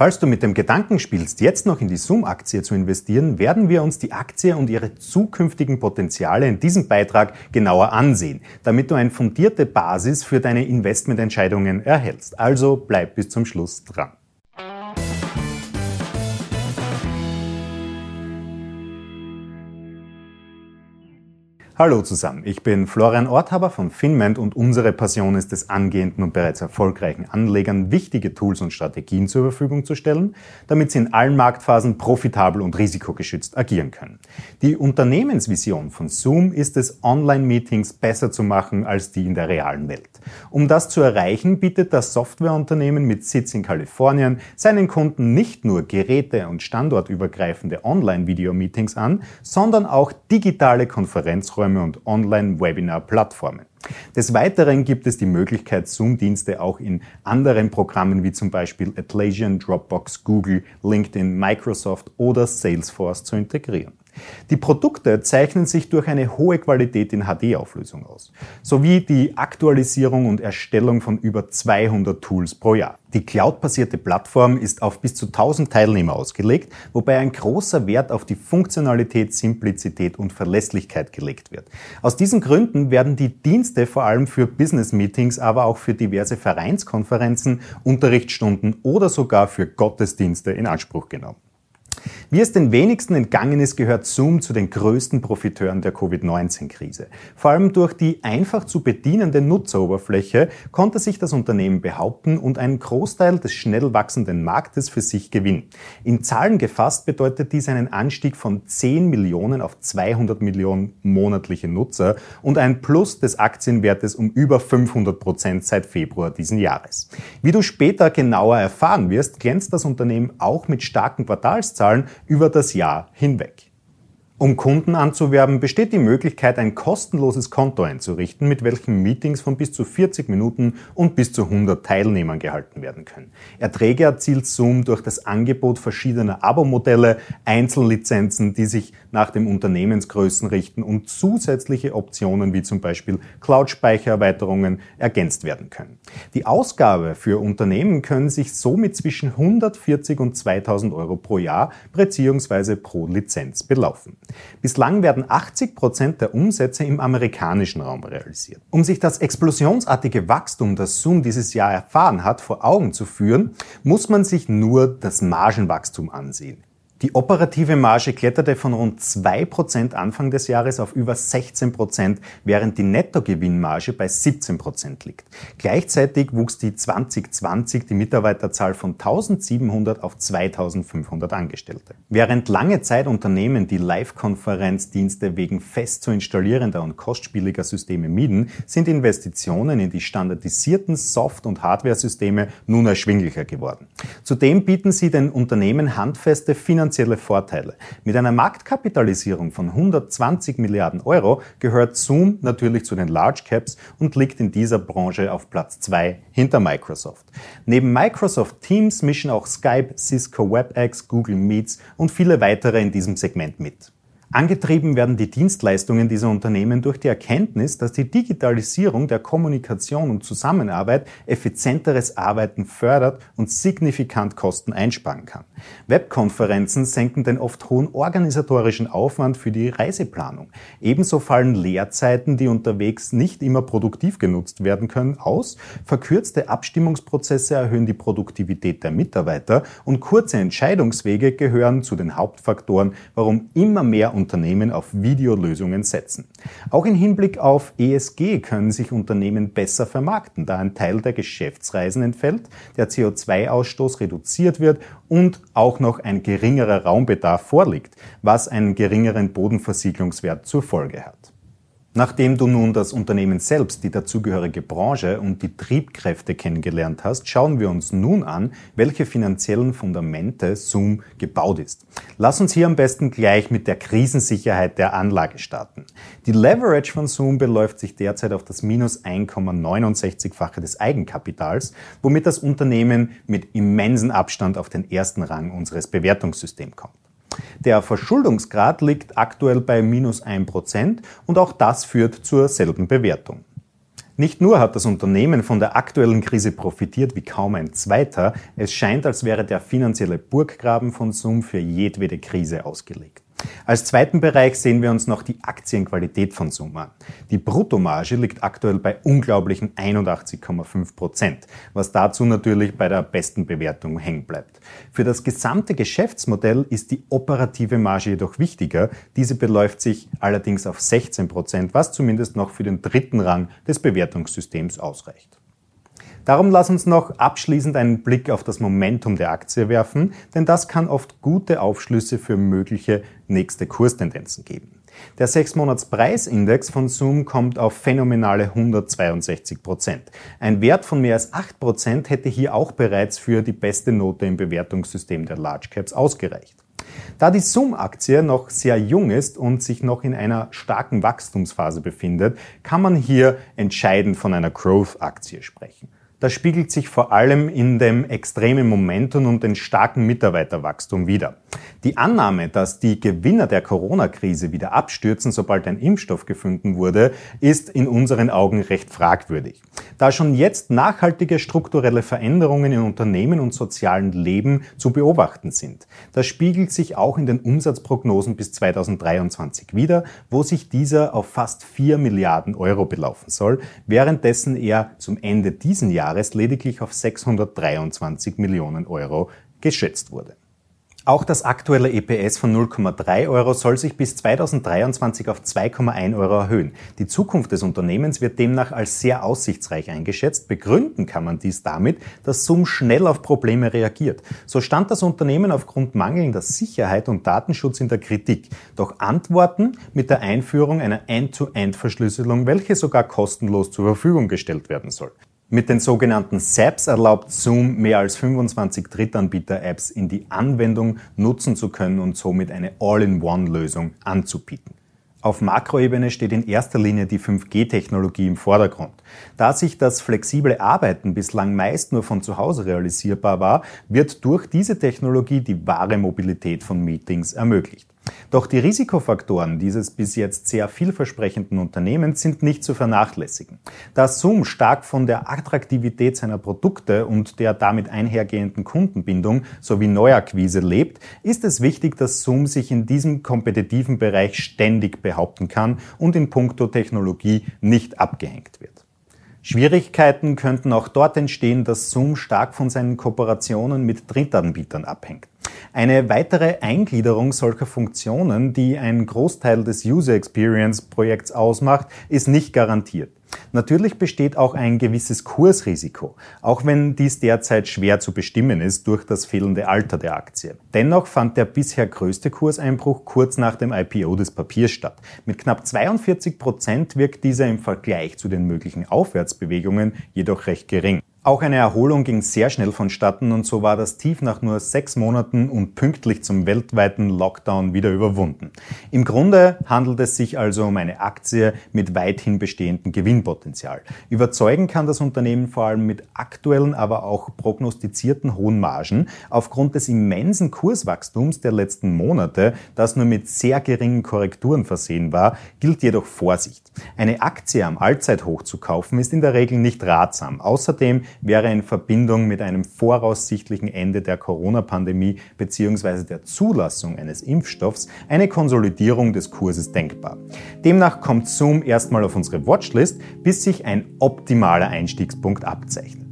Falls du mit dem Gedanken spielst, jetzt noch in die Zoom-Aktie zu investieren, werden wir uns die Aktie und ihre zukünftigen Potenziale in diesem Beitrag genauer ansehen, damit du eine fundierte Basis für deine Investmententscheidungen erhältst. Also bleib bis zum Schluss dran. Hallo zusammen, ich bin Florian Orthaber von Finment und unsere Passion ist es, angehenden und bereits erfolgreichen Anlegern wichtige Tools und Strategien zur Verfügung zu stellen, damit sie in allen Marktphasen profitabel und risikogeschützt agieren können. Die Unternehmensvision von Zoom ist es, Online-Meetings besser zu machen als die in der realen Welt. Um das zu erreichen, bietet das Softwareunternehmen mit Sitz in Kalifornien seinen Kunden nicht nur geräte- und standortübergreifende Online-Video-Meetings an, sondern auch digitale Konferenzräume Plattformen und Online-Webinar-Plattformen. Des Weiteren gibt es die Möglichkeit, Zoom-Dienste auch in anderen Programmen wie zum Beispiel Atlassian, Dropbox, Google, LinkedIn, Microsoft oder Salesforce zu integrieren. Die Produkte zeichnen sich durch eine hohe Qualität in HD-Auflösung aus, sowie die Aktualisierung und Erstellung von über 200 Tools pro Jahr. Die cloud-basierte Plattform ist auf bis zu 1000 Teilnehmer ausgelegt, wobei ein großer Wert auf die Funktionalität, Simplizität und Verlässlichkeit gelegt wird. Aus diesen Gründen werden die Dienste vor allem für Business-Meetings, aber auch für diverse Vereinskonferenzen, Unterrichtsstunden oder sogar für Gottesdienste in Anspruch genommen. Wie es den wenigsten entgangen ist, gehört Zoom zu den größten Profiteuren der Covid-19-Krise. Vor allem durch die einfach zu bedienende Nutzeroberfläche konnte sich das Unternehmen behaupten und einen Großteil des schnell wachsenden Marktes für sich gewinnen. In Zahlen gefasst bedeutet dies einen Anstieg von 10 Millionen auf 200 Millionen monatliche Nutzer und ein Plus des Aktienwertes um über 500 Prozent seit Februar diesen Jahres. Wie du später genauer erfahren wirst, glänzt das Unternehmen auch mit starken Quartalszahlen über das Jahr hinweg. Um Kunden anzuwerben, besteht die Möglichkeit, ein kostenloses Konto einzurichten, mit welchem Meetings von bis zu 40 Minuten und bis zu 100 Teilnehmern gehalten werden können. Erträge erzielt Zoom durch das Angebot verschiedener Abo-Modelle, Einzellizenzen, die sich nach dem Unternehmensgrößen richten und zusätzliche Optionen wie zum Beispiel Cloud-Speichererweiterungen ergänzt werden können. Die Ausgabe für Unternehmen können sich somit zwischen 140 und 2000 Euro pro Jahr bzw. pro Lizenz belaufen. Bislang werden 80 Prozent der Umsätze im amerikanischen Raum realisiert. Um sich das explosionsartige Wachstum, das Zoom dieses Jahr erfahren hat, vor Augen zu führen, muss man sich nur das Margenwachstum ansehen. Die operative Marge kletterte von rund 2% Anfang des Jahres auf über 16%, während die Nettogewinnmarge bei 17% liegt. Gleichzeitig wuchs die 2020 die Mitarbeiterzahl von 1700 auf 2500 Angestellte. Während lange Zeit Unternehmen die Live-Konferenzdienste wegen fest zu installierender und kostspieliger Systeme mieden, sind Investitionen in die standardisierten Soft- und Hardware-Systeme nun erschwinglicher geworden. Zudem bieten sie den Unternehmen handfeste finanzielle finanzielle Vorteile. Mit einer Marktkapitalisierung von 120 Milliarden Euro gehört Zoom natürlich zu den Large Caps und liegt in dieser Branche auf Platz 2 hinter Microsoft. Neben Microsoft Teams mischen auch Skype, Cisco WebEx, Google Meets und viele weitere in diesem Segment mit. Angetrieben werden die Dienstleistungen dieser Unternehmen durch die Erkenntnis, dass die Digitalisierung der Kommunikation und Zusammenarbeit effizienteres Arbeiten fördert und signifikant Kosten einsparen kann. Webkonferenzen senken den oft hohen organisatorischen Aufwand für die Reiseplanung. Ebenso fallen Leerzeiten, die unterwegs nicht immer produktiv genutzt werden können, aus. Verkürzte Abstimmungsprozesse erhöhen die Produktivität der Mitarbeiter und kurze Entscheidungswege gehören zu den Hauptfaktoren, warum immer mehr Unternehmen auf Videolösungen setzen. Auch im Hinblick auf ESG können sich Unternehmen besser vermarkten, da ein Teil der Geschäftsreisen entfällt, der CO2-Ausstoß reduziert wird und auch noch ein geringerer Raumbedarf vorliegt, was einen geringeren Bodenversiegelungswert zur Folge hat. Nachdem du nun das Unternehmen selbst, die dazugehörige Branche und die Triebkräfte kennengelernt hast, schauen wir uns nun an, welche finanziellen Fundamente Zoom gebaut ist. Lass uns hier am besten gleich mit der Krisensicherheit der Anlage starten. Die Leverage von Zoom beläuft sich derzeit auf das minus 1,69-fache des Eigenkapitals, womit das Unternehmen mit immensen Abstand auf den ersten Rang unseres Bewertungssystems kommt. Der Verschuldungsgrad liegt aktuell bei minus 1% und auch das führt zur selben Bewertung. Nicht nur hat das Unternehmen von der aktuellen Krise profitiert wie kaum ein zweiter, es scheint, als wäre der finanzielle Burggraben von Zoom für jedwede Krise ausgelegt. Als zweiten Bereich sehen wir uns noch die Aktienqualität von Zoom an. Die Bruttomarge liegt aktuell bei unglaublichen 81,5 Prozent, was dazu natürlich bei der besten Bewertung hängen bleibt. Für das gesamte Geschäftsmodell ist die operative Marge jedoch wichtiger. Diese beläuft sich allerdings auf 16 Prozent, was zumindest noch für den dritten Rang des Bewertungssystems ausreicht. Darum lass uns noch abschließend einen Blick auf das Momentum der Aktie werfen, denn das kann oft gute Aufschlüsse für mögliche nächste Kurstendenzen geben. Der 6-Monats-Preisindex von Zoom kommt auf phänomenale 162 Prozent. Ein Wert von mehr als 8 Prozent hätte hier auch bereits für die beste Note im Bewertungssystem der Large Caps ausgereicht. Da die Zoom-Aktie noch sehr jung ist und sich noch in einer starken Wachstumsphase befindet, kann man hier entscheidend von einer Growth-Aktie sprechen. Das spiegelt sich vor allem in dem extremen Momentum und den starken Mitarbeiterwachstum wider. Die Annahme, dass die Gewinner der Corona-Krise wieder abstürzen, sobald ein Impfstoff gefunden wurde, ist in unseren Augen recht fragwürdig. Da schon jetzt nachhaltige strukturelle Veränderungen in Unternehmen und sozialen Leben zu beobachten sind. Das spiegelt sich auch in den Umsatzprognosen bis 2023 wider, wo sich dieser auf fast 4 Milliarden Euro belaufen soll, währenddessen er zum Ende diesen Jahres Jahres lediglich auf 623 Millionen Euro geschätzt wurde. Auch das aktuelle EPS von 0,3 Euro soll sich bis 2023 auf 2,1 Euro erhöhen. Die Zukunft des Unternehmens wird demnach als sehr aussichtsreich eingeschätzt. Begründen kann man dies damit, dass Zoom schnell auf Probleme reagiert. So stand das Unternehmen aufgrund mangelnder Sicherheit und Datenschutz in der Kritik. Doch antworten mit der Einführung einer End-to-End-Verschlüsselung, welche sogar kostenlos zur Verfügung gestellt werden soll. Mit den sogenannten SAPs erlaubt Zoom mehr als 25 Drittanbieter-Apps in die Anwendung nutzen zu können und somit eine All-in-One-Lösung anzubieten. Auf Makroebene steht in erster Linie die 5G-Technologie im Vordergrund. Da sich das flexible Arbeiten bislang meist nur von zu Hause realisierbar war, wird durch diese Technologie die wahre Mobilität von Meetings ermöglicht. Doch die Risikofaktoren dieses bis jetzt sehr vielversprechenden Unternehmens sind nicht zu vernachlässigen. Da Zoom stark von der Attraktivität seiner Produkte und der damit einhergehenden Kundenbindung sowie Neuakquise lebt, ist es wichtig, dass Zoom sich in diesem kompetitiven Bereich ständig behaupten kann und in puncto Technologie nicht abgehängt wird. Schwierigkeiten könnten auch dort entstehen, dass Zoom stark von seinen Kooperationen mit Drittanbietern abhängt. Eine weitere Eingliederung solcher Funktionen, die einen Großteil des User Experience Projekts ausmacht, ist nicht garantiert. Natürlich besteht auch ein gewisses Kursrisiko, auch wenn dies derzeit schwer zu bestimmen ist durch das fehlende Alter der Aktie. Dennoch fand der bisher größte Kurseinbruch kurz nach dem IPO des Papiers statt. Mit knapp 42 Prozent wirkt dieser im Vergleich zu den möglichen Aufwärtsbewegungen jedoch recht gering. Auch eine Erholung ging sehr schnell vonstatten und so war das Tief nach nur sechs Monaten und pünktlich zum weltweiten Lockdown wieder überwunden. Im Grunde handelt es sich also um eine Aktie mit weithin bestehendem Gewinnpotenzial. Überzeugen kann das Unternehmen vor allem mit aktuellen, aber auch prognostizierten hohen Margen. Aufgrund des immensen Kurswachstums der letzten Monate, das nur mit sehr geringen Korrekturen versehen war, gilt jedoch Vorsicht. Eine Aktie am Allzeithoch zu kaufen ist in der Regel nicht ratsam. Außerdem wäre in Verbindung mit einem voraussichtlichen Ende der Corona-Pandemie bzw. der Zulassung eines Impfstoffs eine Konsolidierung des Kurses denkbar. Demnach kommt Zoom erstmal auf unsere Watchlist, bis sich ein optimaler Einstiegspunkt abzeichnet.